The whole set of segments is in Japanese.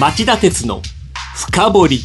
町田鉄の深掘り。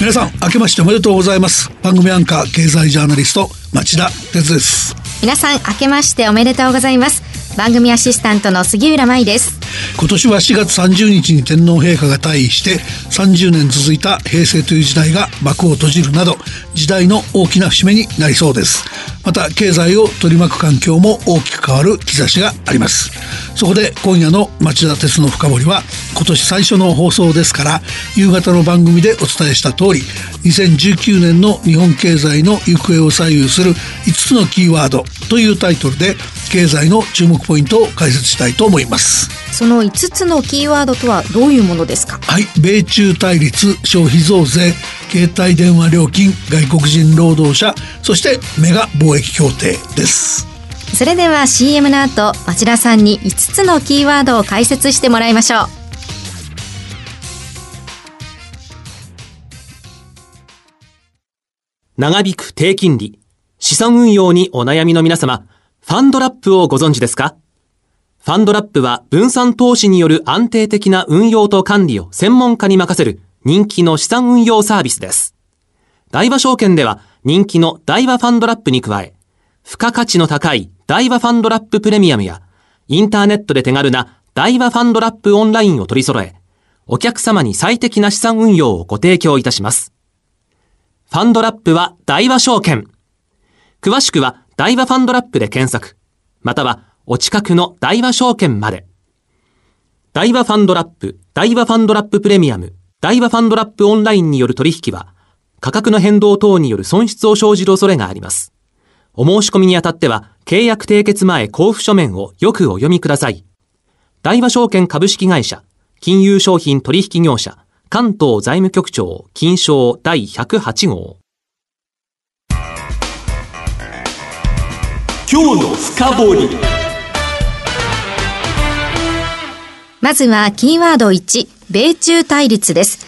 皆さん明けましておめでとうございます。番組アンカー経済ジャーナリスト町田鉄です。皆さん明けましておめでとうございます。番組アシスタントの杉浦舞です。今年は4月30日に天皇陛下が退位して30年続いた平成という時代が幕を閉じるなど時代の大きな節目になりそうですまた経済を取り巻く環境も大きく変わる兆しがあります。そこで今夜の町田鉄の深掘りは今年最初の放送ですから夕方の番組でお伝えした通り2019年の日本経済の行方を左右する5つのキーワードというタイトルで経済の注目ポイントを解説したいと思います。その5つのキーワードとはどういうものですか？はい米中対立消費増税携帯電話料金外国人労働者そしてメガ貿易協定です。それでは CM の後町田さんに5つのキーワードを解説してもらいましょう。長引く低金利資産運用にお悩みの皆様ファンドラップをご存知ですか？ファンドラップは分散投資による安定的な運用と管理を専門家に任せる人気の資産運用サービスです。大和証券では人気の大和ファンドラップに加え、付加価値の高い大和ファンドラッププレミアムや、インターネットで手軽な大和ファンドラップオンラインを取り揃え、お客様に最適な資産運用をご提供いたします。ファンドラップは大和証券。詳しくは大和ファンドラップで検索、またはお近くの大和証券まで。大和ファンドラップ、大和ファンドラッププレミアム、大和ファンドラップオンラインによる取引は、価格の変動等による損失を生じる恐れがあります。お申し込みにあたっては、契約締結前交付書面をよくお読みください。大和証券株式会社、金融商品取引業者、関東財務局長、金賞第108号。今日の深掘りまずはキーワード1、米中対立です。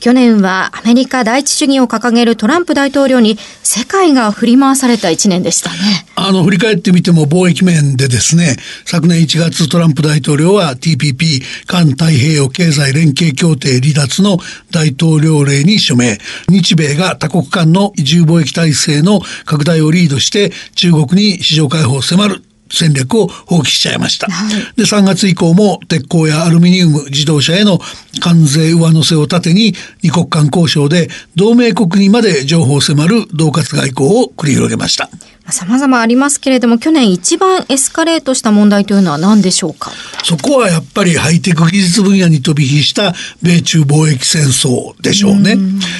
去年はアメリカ第一主義を掲げるトランプ大統領に世界が振り回された一年でしたね。あの、振り返ってみても貿易面でですね、昨年1月トランプ大統領は TPP 環太平洋経済連携協定離脱の大統領令に署名。日米が多国間の自由貿易体制の拡大をリードして中国に市場開放を迫る戦略を放棄しちゃいました。はい、で、3月以降も鉄鋼やアルミニウム、自動車への関税上乗せを盾に二国間交渉で同盟国にまで情報を迫る恫喝外交を繰り広げました。様々ありますけれども、去年一番エスカレートした問題というのは何でしょうか？そこはやっぱりハイテク技術分野に飛び火した米中貿易戦争でしょうね。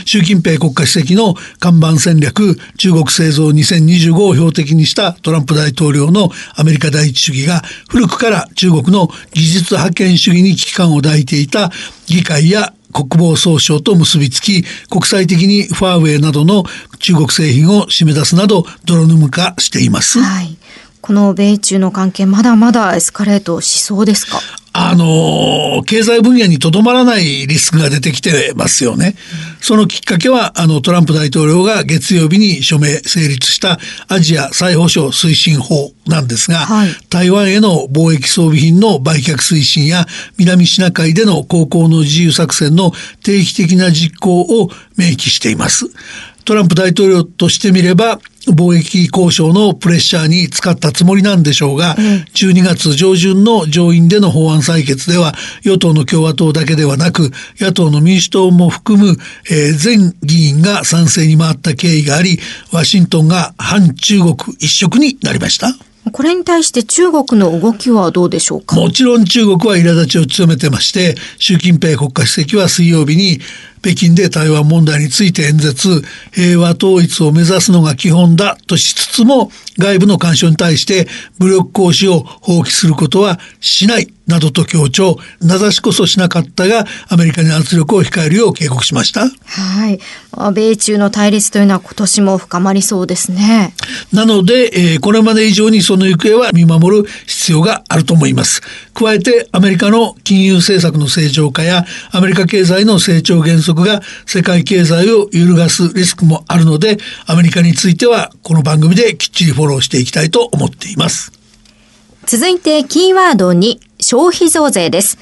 習近平国家主席の看板戦略、中国製造2025を標的にしたトランプ大統領のアメリカ第一主義が古くから中国の技術覇権主義に危機感を抱いていた議会や国防総省と結びつき国際的にファーウェイなどの中国製品を締め出すなど泥沼化しています。はい。この米中の関係まだまだエスカレートしそうですか？あの、経済分野にとどまらないリスクが出てきてますよね。そのきっかけは、あの、トランプ大統領が月曜日に署名成立したアジア再保障推進法なんですが、はい、台湾への貿易装備品の売却推進や南シナ海での航行の自由作戦の定期的な実行を明記しています。トランプ大統領としてみれば貿易交渉のプレッシャーに使ったつもりなんでしょうが、うん、12月上旬の上院での法案採決では与党の共和党だけではなく野党の民主党も含む、えー、全議員が賛成に回った経緯がありワシントンが反中国一色になりました。これに対して中国の動きはどうでしょうか？もちろん中国は苛立ちを強めてまして習近平国家主席は水曜日に北京で台湾問題について演説。平和統一を目指すのが基本だとしつつも外部の干渉に対して武力行使を放棄することはしない。などと強調名指しこそしなかったがアメリカに圧力を控えるよう警告しました。はい。米中の対立というのは今年も深まりそうですね。なので、えー、これまで以上にその行方は見守る必要があると思います。加えてアメリカの金融政策の正常化やアメリカ経済の成長減速が世界経済を揺るがすリスクもあるのでアメリカについてはこの番組できっちりフォローしていきたいと思っています。続いてキーワード2消費増税です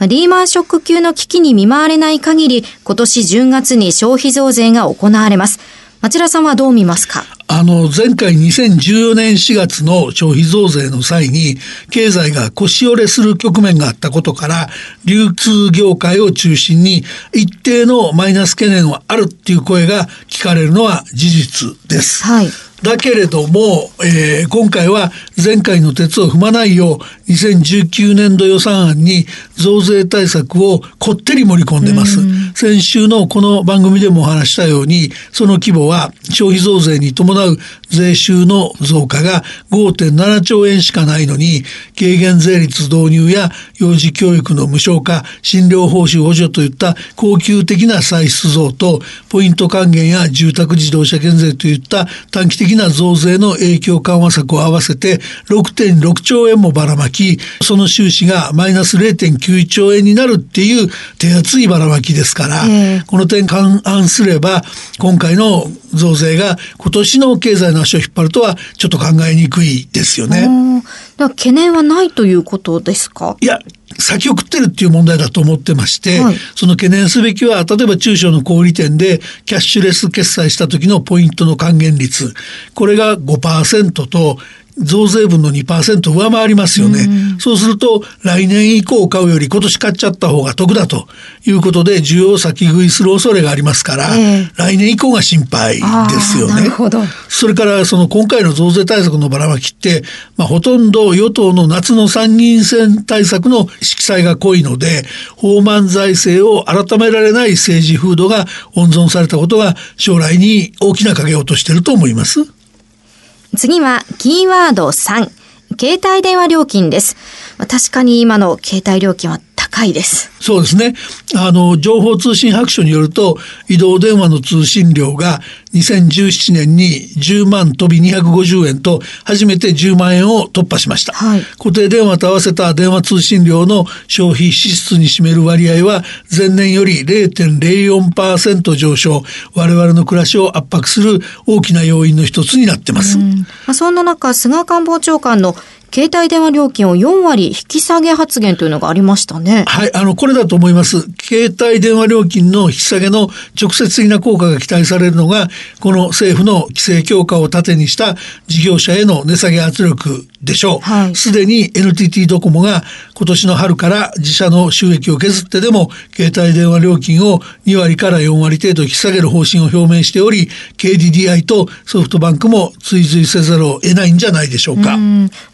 リーマンショック級の危機に見舞われない限り、今年10月に消費増税が行われます。町田さんはどう見ますか？あの、前回2014年4月の消費増税の際に、経済が腰折れする局面があったことから、流通業界を中心に一定のマイナス懸念はあるっていう声が聞かれるのは事実です。はい。だけれども、えー、今回は前回の鉄を踏まないよう2019年度予算案に増税対策をこってり盛り込んでます。先週のこの番組でもお話したようにその規模は消費増税に伴う税収の増加が5.7兆円しかないのに軽減税率導入や幼児教育の無償化診療報酬補助といった恒久的な歳出増とポイント還元や住宅自動車減税といった短期的な増税の影響緩和策を合わせて6.6兆円もばらまき、その収支がマイナス0.9兆円になるっていう手厚いばらまきですから、えー、この点勘案すれば、今回の増税が今年の経済の足を引っ張るとはちょっと考えにくいですよね。懸念はないということですか？いや、先送ってるっていう問題だと思ってまして、はい、その懸念すべきは、例えば中小の小売店でキャッシュレス決済した時のポイントの還元率、これが5%と、増税分の2%上回りますよね、うん、そうすると来年以降買うより今年買っちゃった方が得だということで需要を先食いする恐れがありますから、えー、来年以降が心配ですよね。それからその今回の増税対策のばらまきって、まあ、ほとんど与党の夏の参議院選対策の色彩が濃いので法満財政を改められない政治風土が温存されたことが将来に大きな影を落としていると思います。次はキーワード3。携帯電話料金です。確かに今の携帯料金は高いです。そうですね。あの、情報通信白書によると、移動電話の通信料が2017年に10万飛び250円と、初めて10万円を突破しました。はい、固定電話と合わせた電話通信料の消費支出に占める割合は、前年より0.04%上昇、我々の暮らしを圧迫する大きな要因の一つになってます。まあ、そんな中、菅官房長官の携帯電話料金を4割引き下げ発言というのがありましたね。はい、あの、これだと思います。携帯電話料金の引き下げの直接的な効果が期待されるのが、この政府の規制強化を盾にした事業者への値下げ圧力でしょう。す、で、に NTT ドコモが今年の春から自社の収益を削ってでも、携帯電話料金を2割から4割程度引き下げる方針を表明しており、KDDI とソフトバンクも追随せざるを得ないんじゃないでしょうか。う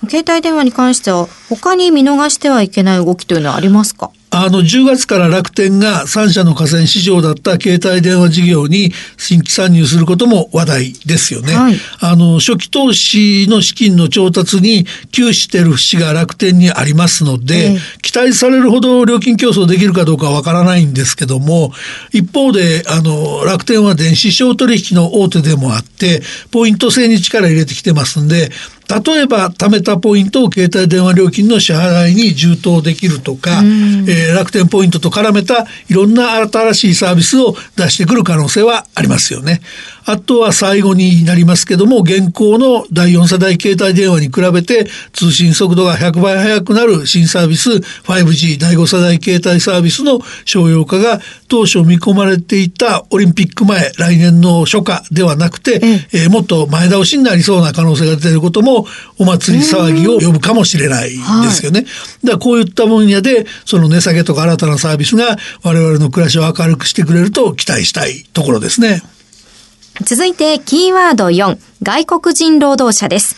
携帯電話に関しては、他に見逃してはいけない動きというのはありますか？あの、10月から楽天が3社の河川市場だった携帯電話事業に新規参入することも話題ですよね。はい、あの、初期投資の資金の調達に窮している節が楽天にありますので、えー、期待されるほど料金競争できるかどうかわからないんですけども、一方で、あの、楽天は電子商取引の大手でもあって、ポイント制に力入れてきてますんで、例えば貯めたポイントを携帯電話料金の支払いに充当できるとか、えー、楽天ポイントと絡めたいろんな新しいサービスを出してくる可能性はありますよね。あとは最後になりますけども、現行の第4世代携帯電話に比べて通信速度が100倍速くなる新サービス 5G 第5世代携帯サービスの商用化が当初見込まれていたオリンピック前、来年の初夏ではなくて、えー、もっと前倒しになりそうな可能性が出ていることもお祭り騒ぎを呼ぶかもしれないですよね。だからこういった分野でその値下げとか新たなサービスが我々の暮らしを明るくしてくれると期待したいところですね。続いてキーワード4、外国人労働者です。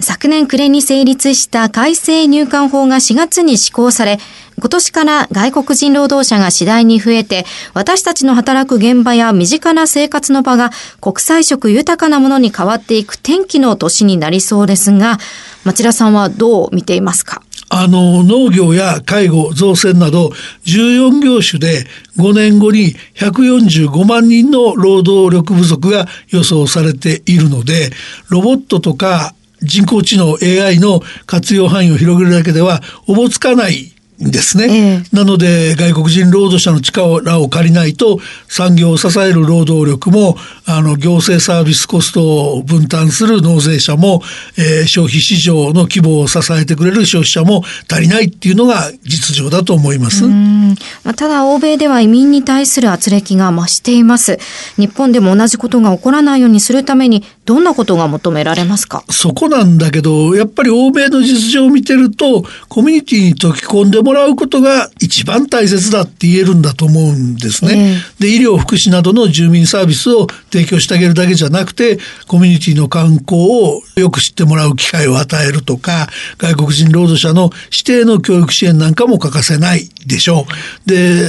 昨年暮れに成立した改正入管法が4月に施行され、今年から外国人労働者が次第に増えて、私たちの働く現場や身近な生活の場が国際色豊かなものに変わっていく天気の年になりそうですが、町田さんはどう見ていますか？あの、農業や介護、造船など14業種で5年後に145万人の労働力不足が予想されているので、ロボットとか人工知能 AI の活用範囲を広げるだけではおぼつかないですね、えなので外国人労働者の力を借りないと産業を支える労働力もあの行政サービスコストを分担する納税者も、えー、消費市場の規模を支えてくれる消費者も足りないっていうのが実情だと思います。まあ、ただ欧米では移民に対する圧力が増しています。日本でも同じことが起こらないようにするためにどんなことが求められますか？そこなんだけどやっぱり欧米の実情を見てるとコミュニティに溶き込んでもらうことが一番大切だって言えるんだと思うんですね。えー、で医療福祉などの住民サービスを提供してあげるだけじゃなくてコミュニティの観光をよく知ってもらう機会を与えるとか外国人労働者の指定の教育支援なんかも欠かせないでしょう。で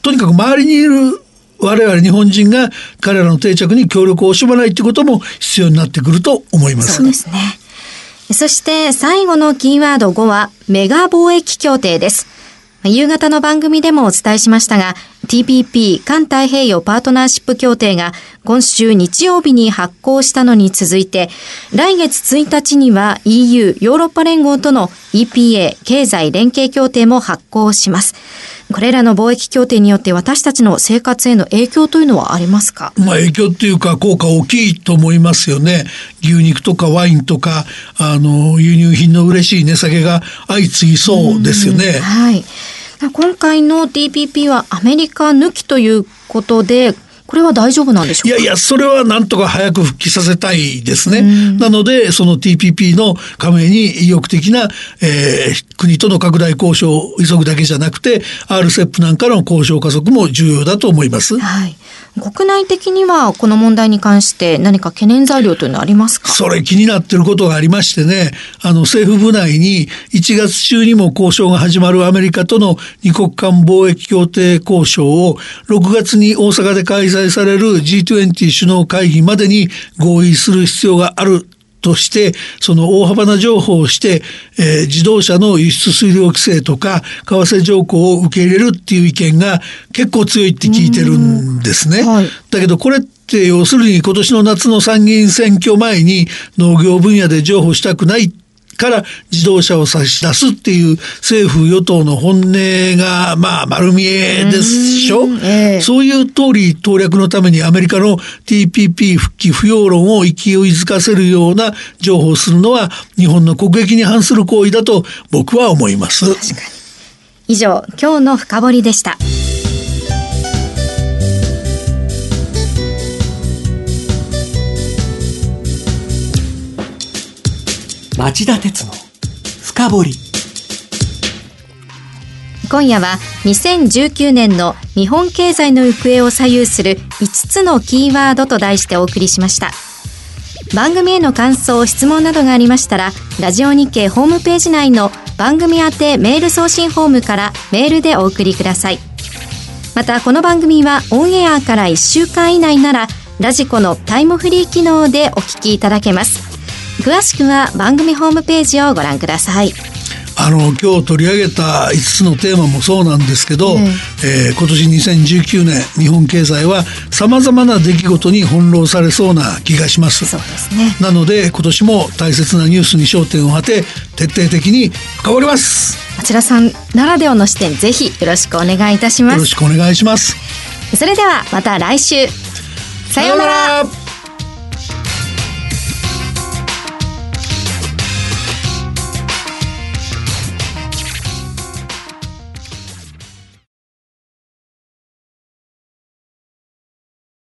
とにかく周りにいる我々日本人が彼らの定着に協力を惜しまないということも必要になってくると思います。そうですね。そして最後のキーワード5はメガ貿易協定です。夕方の番組でもお伝えしましたが、TPP 環太平洋パートナーシップ協定が今週日曜日に発行したのに続いて、来月1日には EU ヨーロッパ連合との EPA 経済連携協定も発行します。これらの貿易協定によって私たちの生活への影響というのはありますか？まあ影響っていうか効果大きいと思いますよね。牛肉とかワインとか、あの、輸入品の嬉しい値下げが相次ぎそうですよね。はい。今回の TPP はアメリカ抜きということで、これは大丈夫なんでしょういやいや、それはなんとか早く復帰させたいですね。なので、その TPP の加盟に意欲的な、えー、国との拡大交渉を急ぐだけじゃなくて、RCEP なんかの交渉加速も重要だと思います。はい。国内的にはこの問題に関して何か懸念材料というのはありますか？それ気になってることがありましてね、あの政府部内に1月中にも交渉が始まるアメリカとの二国間貿易協定交渉を6月に大阪で開催される G20 首脳会議までに合意する必要があるとして、その大幅な情報をして、えー、自動車の輸出水量規制とか、為替条項を受け入れるっていう意見が結構強いって聞いてるんですね。はい、だけどこれって要するに今年の夏の参議院選挙前に農業分野で譲歩したくないから自動車を差し出すっていう政府与党の本音がまあ丸見えでしょ、えー、そういう通り党略のためにアメリカの TPP 復帰不要論を勢いづかせるような情報をするのは日本の国益に反する行為だと僕は思います。以上今日の深掘でした。町田鉄の深掘り。今夜は2019年の日本経済の行方を左右する5つのキーワードと題してお送りしました。番組への感想質問などがありましたらラジオ日経ホームページ内の番組宛てメール送信フォームからメールでお送りください。またこの番組はオンエアから1週間以内ならラジコのタイムフリー機能でお聞きいただけます。詳しくは番組ホームページをご覧ください。あの今日取り上げた5つのテーマもそうなんですけど、うん、えー、今年2019年日本経済はさまざまな出来事に翻弄されそうな気がします。そうですね。なので今年も大切なニュースに焦点を当て徹底的に深掘ります。町田さんならではの視点ぜひよろしくお願いいたします。よろしくお願いします。それではまた来週。さようなら